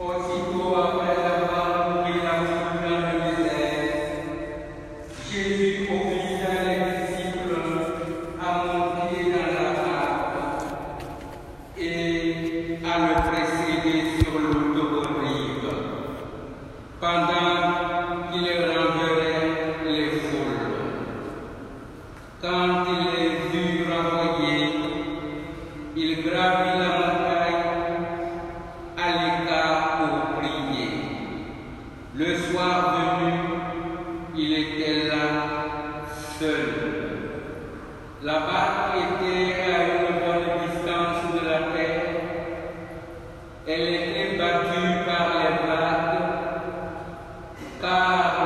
Aussitôt après Le soir venu, il était là seul. La barque était à une bonne distance de la terre. Elle était battue par les vagues, car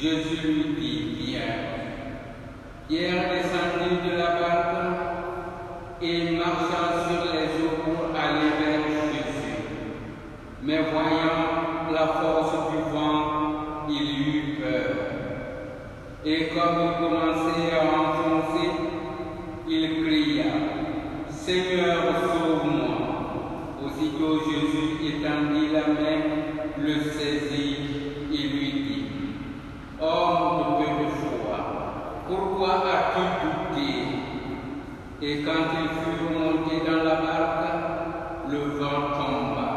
Jésus lui dit, viens. Pierre descendit de la barque et marcha sur les eaux pour aller vers Jésus. Mais voyant la force du vent, il eut peur. Et comme il commençait à enfoncer, il cria, Seigneur, sauve-moi. Aussitôt Jésus étendit la main, le saisit et lui dit, Homme de peu de foi, Et quand ils furent montés dans la barque, le vent tomba.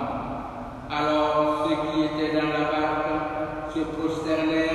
Alors ceux qui étaient dans la barque se prosternèrent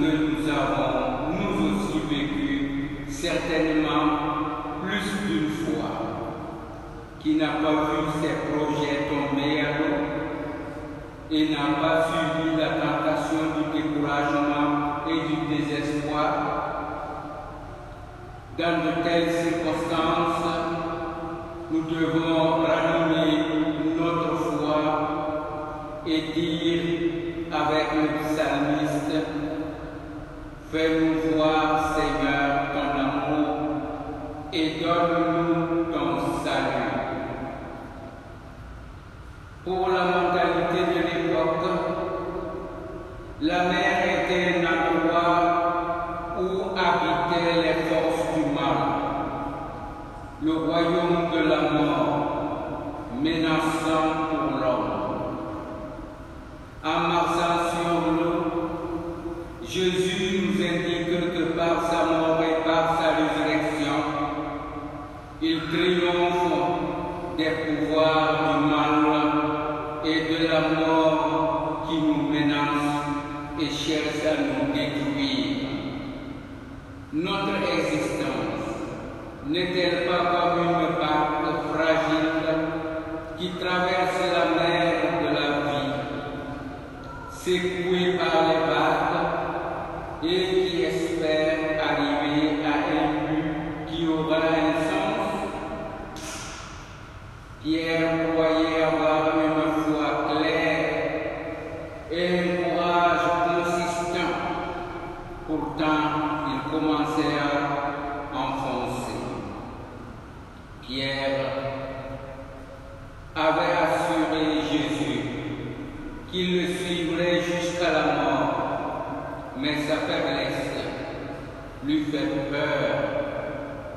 nous avons, nous aussi vécues, certainement plus d'une fois, qui n'a pas vu ses projets tomber à l'eau et n'a pas subi la tentation du découragement et du désespoir. Dans de telles circonstances, nous devons Fais-nous voir, Seigneur, ton amour et donne-nous ton salut. Pour la mentalité de l'époque, la mer était un endroit où habitaient les forces du mal, le royaume de la mort, menaçant il triomphe des pouvoirs du mal et de la mort qui nous menace et cherche à nous détruire. Notre existence n'est-elle pas comme une barque fragile qui traverse la mer de la vie, croyait avoir une voix claire et un courage consistant. Pourtant il commençait à enfoncer. Pierre avait assuré Jésus qu'il le suivrait jusqu'à la mort, mais sa faiblesse lui fait peur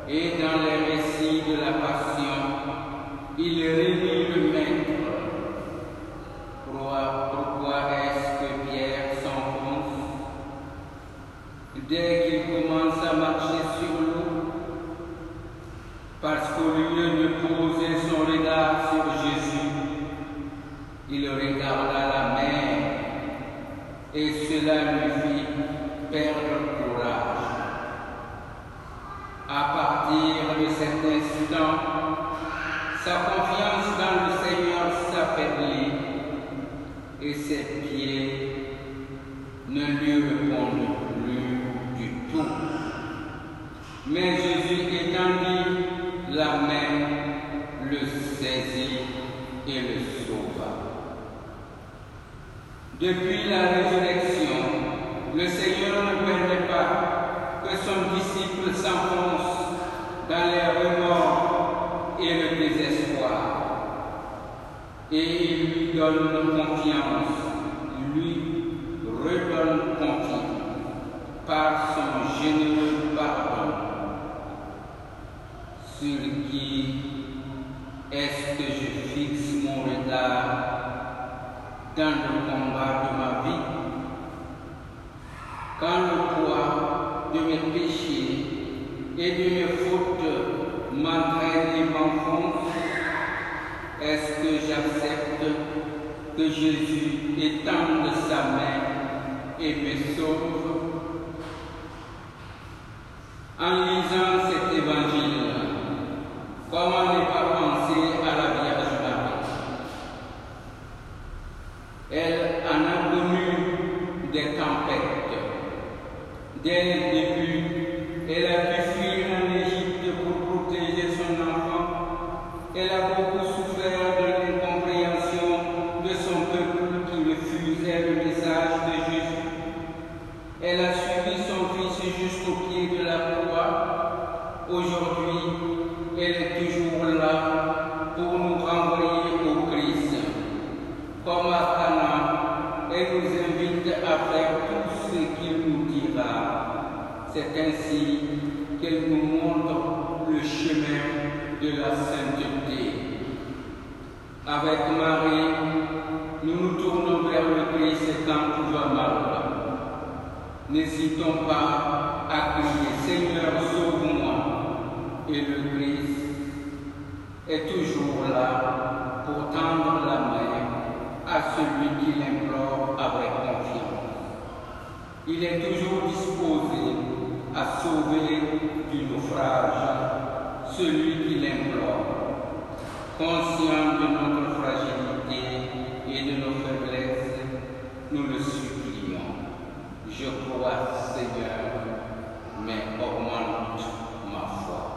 et dans les récits de la passion, il révèle. Pourquoi, est-ce que Pierre s'enfonce dès qu'il commence à marcher sur l'eau Parce qu'au lieu de poser son regard sur Jésus, il regarda la mer et cela lui fit perdre courage. À partir de cet instant, sa confiance ne lui répondent plus du tout. Mais Jésus étendit la main, le saisit et le sauva. Depuis la résurrection, le Seigneur ne permet pas que son disciple s'enfonce dans les remords et le désespoir. Et il lui donne confiance, redonne confiance par son généreux pardon. Sur qui est-ce que je fixe mon regard dans le combat de ma vie? Quand le poids de mes péchés et de mes fautes m'entraîne et m'enfonce, est-ce que j'accepte que Jésus étende sa main et sainteté. Avec Marie, nous nous tournons vers le Christ quand tout va mal. N'hésitons pas à crier Seigneur, sauve-moi. Et le Christ est toujours là pour tendre la main à celui qui l'implore avec confiance. Il est toujours disposé à sauver du naufrage celui qui l'implore. Conscient de notre fragilité et de nos faiblesses, nous le supplions. Je crois, Seigneur, mais augmente ma foi.